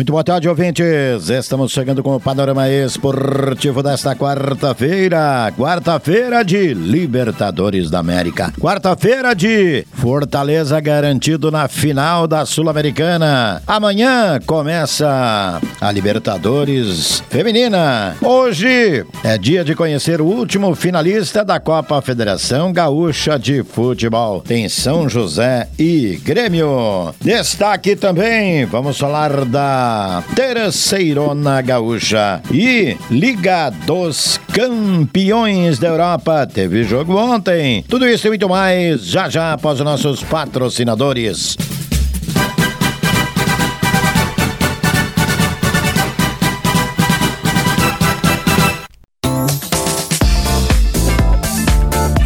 Muito boa tarde, ouvintes. Estamos chegando com o panorama esportivo desta quarta-feira. Quarta-feira de Libertadores da América. Quarta-feira de Fortaleza garantido na final da Sul-Americana. Amanhã começa a Libertadores Feminina. Hoje é dia de conhecer o último finalista da Copa Federação Gaúcha de Futebol. Tem São José e Grêmio. Destaque também, vamos falar da Terceirona Gaúcha e Liga dos Campeões da Europa. Teve jogo ontem. Tudo isso e muito mais já já após os nossos patrocinadores.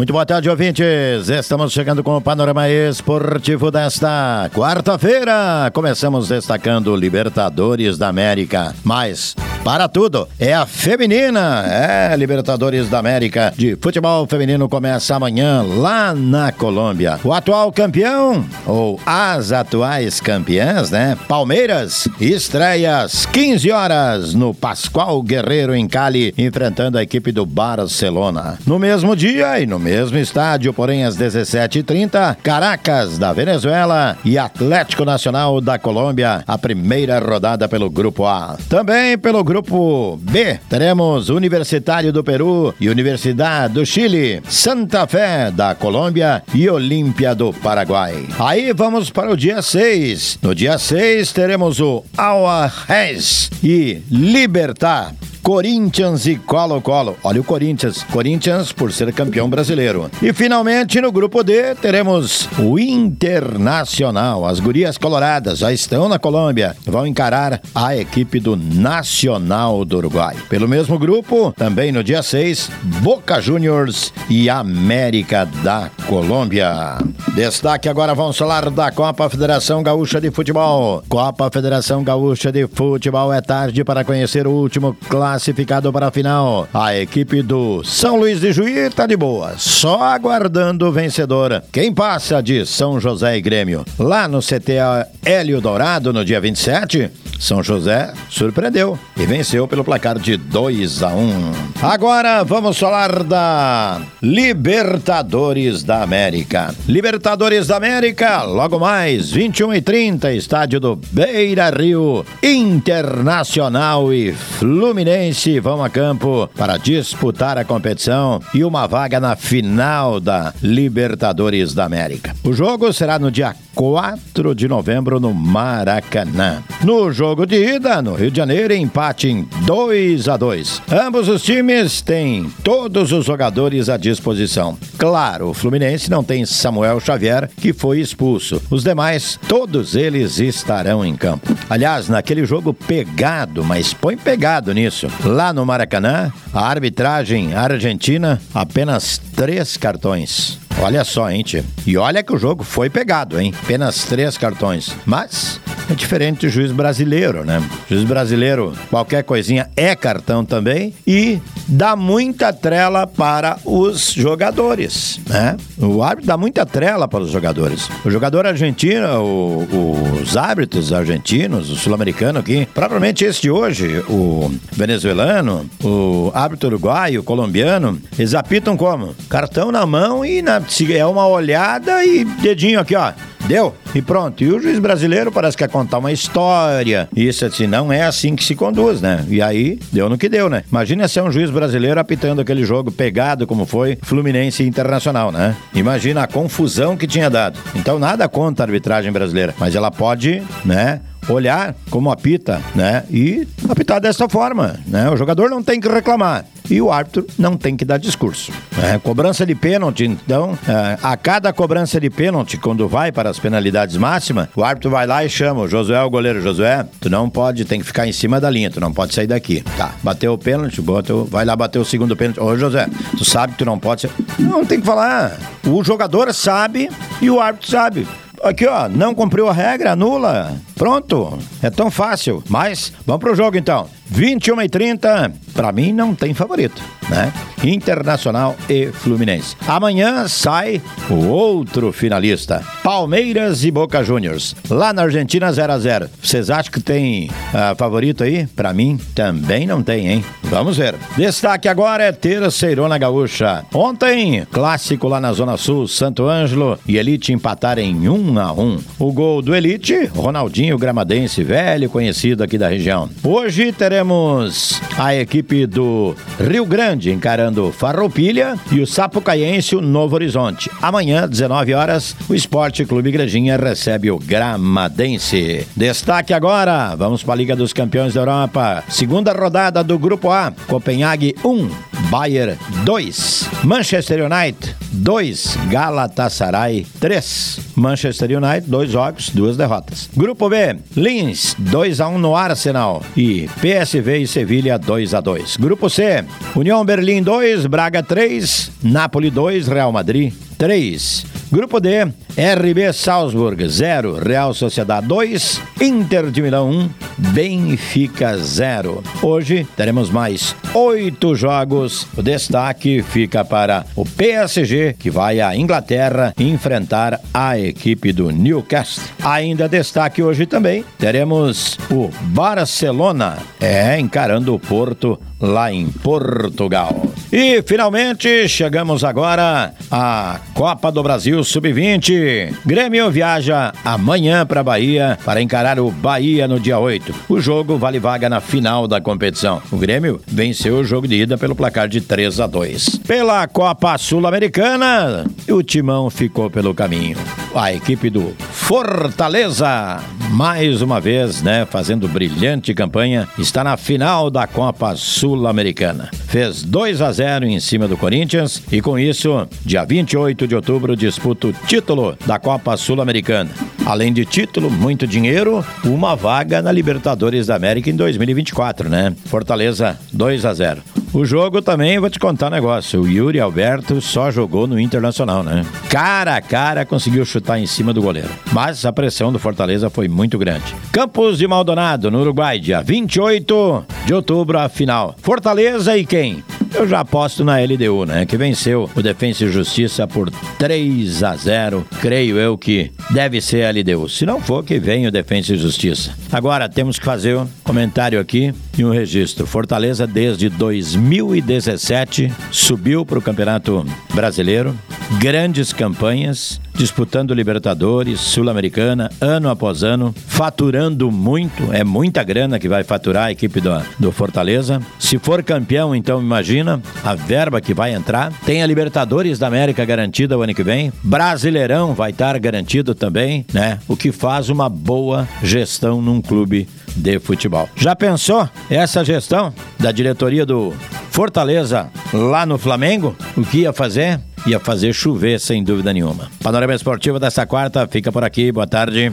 Muito boa tarde, ouvintes. Estamos chegando com o panorama esportivo desta quarta-feira. Começamos destacando Libertadores da América. Mas, para tudo, é a feminina. É, Libertadores da América de futebol feminino começa amanhã lá na Colômbia. O atual campeão, ou as atuais campeãs, né? Palmeiras, estreia às 15 horas no Pascoal Guerreiro em Cali, enfrentando a equipe do Barcelona. No mesmo dia e no mesmo estádio, porém às 17h30, Caracas, da Venezuela e Atlético Nacional da Colômbia, a primeira rodada pelo Grupo A. Também pelo Grupo B, teremos Universitário do Peru e Universidade do Chile, Santa Fé da Colômbia e Olímpia do Paraguai. Aí vamos para o dia 6. No dia 6 teremos o Aguarés e Libertar. Corinthians e Colo-Colo. Olha o Corinthians. Corinthians por ser campeão brasileiro. E finalmente no grupo D teremos o Internacional. As gurias coloradas já estão na Colômbia. Vão encarar a equipe do Nacional do Uruguai. Pelo mesmo grupo, também no dia 6, Boca Juniors e América da Colômbia. Destaque agora vamos falar da Copa Federação Gaúcha de Futebol. Copa Federação Gaúcha de Futebol é tarde para conhecer o último classificado para a final. A equipe do São Luís de Juí está de boa, só aguardando o vencedor. Quem passa de São José e Grêmio? Lá no CTA Hélio Dourado, no dia 27, São José surpreendeu e venceu pelo placar de 2 a 1. Agora vamos falar da Libertadores da América. Libertadores da América, logo mais, 21 e 30, estádio do Beira Rio, Internacional e Fluminense vão a campo para disputar a competição e uma vaga na final da Libertadores da América. O jogo será no dia 4 de novembro no Maracanã. No jogo de ida, no Rio de Janeiro, empate em 2 a 2. Ambos os times têm todos os jogadores à disposição. Claro, o Fluminense não tem Samuel Xavier, que foi expulso. Os demais, todos eles estarão em campo. Aliás, naquele jogo pegado, mas põe pegado nisso. Lá no Maracanã, a arbitragem argentina, apenas três cartões. Olha só, hein, tio. E olha que o jogo foi pegado, hein? Apenas três cartões. Mas é diferente do juiz brasileiro, né? O juiz brasileiro, qualquer coisinha é cartão também e dá muita trela para os jogadores, né? O árbitro dá muita trela para os jogadores. O jogador argentino, o, os árbitros argentinos, o sul-americano aqui, propriamente esse de hoje, o venezuelano, o árbitro uruguaio, o colombiano, eles apitam como? Cartão na mão e na, é uma olhada e dedinho aqui, ó Deu? E pronto. E o juiz brasileiro parece que quer contar uma história. Isso assim, não é assim que se conduz, né? E aí, deu no que deu, né? Imagina ser um juiz brasileiro apitando aquele jogo pegado como foi Fluminense Internacional, né? Imagina a confusão que tinha dado. Então, nada contra a arbitragem brasileira, mas ela pode, né? olhar como apita, né? E apitar dessa forma, né? O jogador não tem que reclamar e o árbitro não tem que dar discurso. É, cobrança de pênalti, então, é, a cada cobrança de pênalti, quando vai para as penalidades máximas, o árbitro vai lá e chama o Josué, o goleiro Josué, tu não pode, tem que ficar em cima da linha, tu não pode sair daqui. Tá, bateu o pênalti, bota, vai lá bater o segundo pênalti. Ô Josué, tu sabe que tu não pode ser... Não, tem que falar. O jogador sabe e o árbitro sabe. Aqui, ó, não cumpriu a regra, anula. Pronto. É tão fácil. Mas vamos pro jogo então. 21 e 30, para mim não tem favorito, né? Internacional e Fluminense. Amanhã sai o outro finalista, Palmeiras e Boca Juniors. Lá na Argentina 0 a 0. Vocês acham que tem uh, favorito aí? Para mim também não tem, hein? Vamos ver. Destaque agora é Terceirona Gaúcha. Ontem, clássico lá na Zona Sul, Santo Ângelo e Elite empataram em 1 a 1. O gol do Elite, Ronaldinho Gramadense, velho conhecido aqui da região. Hoje teremos teremos a equipe do Rio Grande encarando Farroupilha e o Sapucaiense o Novo Horizonte. Amanhã, 19 horas, o Esporte Clube Igrejinha recebe o Gramadense. Destaque agora, vamos para a Liga dos Campeões da Europa. Segunda rodada do Grupo A, Copenhague 1, Bayern 2, Manchester United 2, Galatasaray 3. Manchester United, dois jogos, duas derrotas. Grupo B, Linz 2 a 1 no Arsenal e PSV e Sevilha 2 a 2. Grupo C, União Berlim 2, Braga 3, Napoli 2, Real Madrid 3. Grupo D, RB Salzburg 0, Real Sociedade 2, Inter de Milão 1, Benfica 0. Hoje teremos mais oito jogos. O destaque fica para o PSG, que vai à Inglaterra enfrentar a equipe do Newcastle. Ainda destaque hoje também, teremos o Barcelona, é, encarando o Porto lá em Portugal. E finalmente chegamos agora à Copa do Brasil Sub-20. Grêmio viaja amanhã para Bahia para encarar o Bahia no dia 8. O jogo vale vaga na final da competição. O Grêmio venceu o jogo de ida pelo placar de 3 a 2. Pela Copa Sul-Americana, o Timão ficou pelo caminho. A equipe do Fortaleza, mais uma vez, né, fazendo brilhante campanha, está na final da Copa Sul-Americana. Fez 2 a 0 em cima do Corinthians e com isso, dia 28 de outubro disputa o título da Copa Sul-Americana. Além de título, muito dinheiro, uma vaga na Libertadores da América em 2024, né? Fortaleza 2 a 0. O jogo também, vou te contar um negócio. O Yuri Alberto só jogou no Internacional, né? Cara a cara conseguiu chutar em cima do goleiro. Mas a pressão do Fortaleza foi muito grande. Campos de Maldonado, no Uruguai, dia 28 de outubro, a final. Fortaleza e quem? Eu já aposto na LDU, né? Que venceu o Defensa e Justiça por 3 a 0. Creio eu que deve ser a LDU. Se não for, que vem o Defensa e Justiça. Agora temos que fazer um comentário aqui e um registro. Fortaleza, desde 2017, subiu para o Campeonato Brasileiro. Grandes campanhas disputando Libertadores, Sul-Americana, ano após ano, faturando muito, é muita grana que vai faturar a equipe do, do Fortaleza. Se for campeão, então imagina a verba que vai entrar. Tem a Libertadores da América garantida o ano que vem, Brasileirão vai estar garantido também, né? O que faz uma boa gestão num clube de futebol. Já pensou essa gestão da diretoria do Fortaleza lá no Flamengo? O que ia fazer? ia fazer chover, sem dúvida nenhuma. Panorama Esportivo dessa quarta fica por aqui. Boa tarde.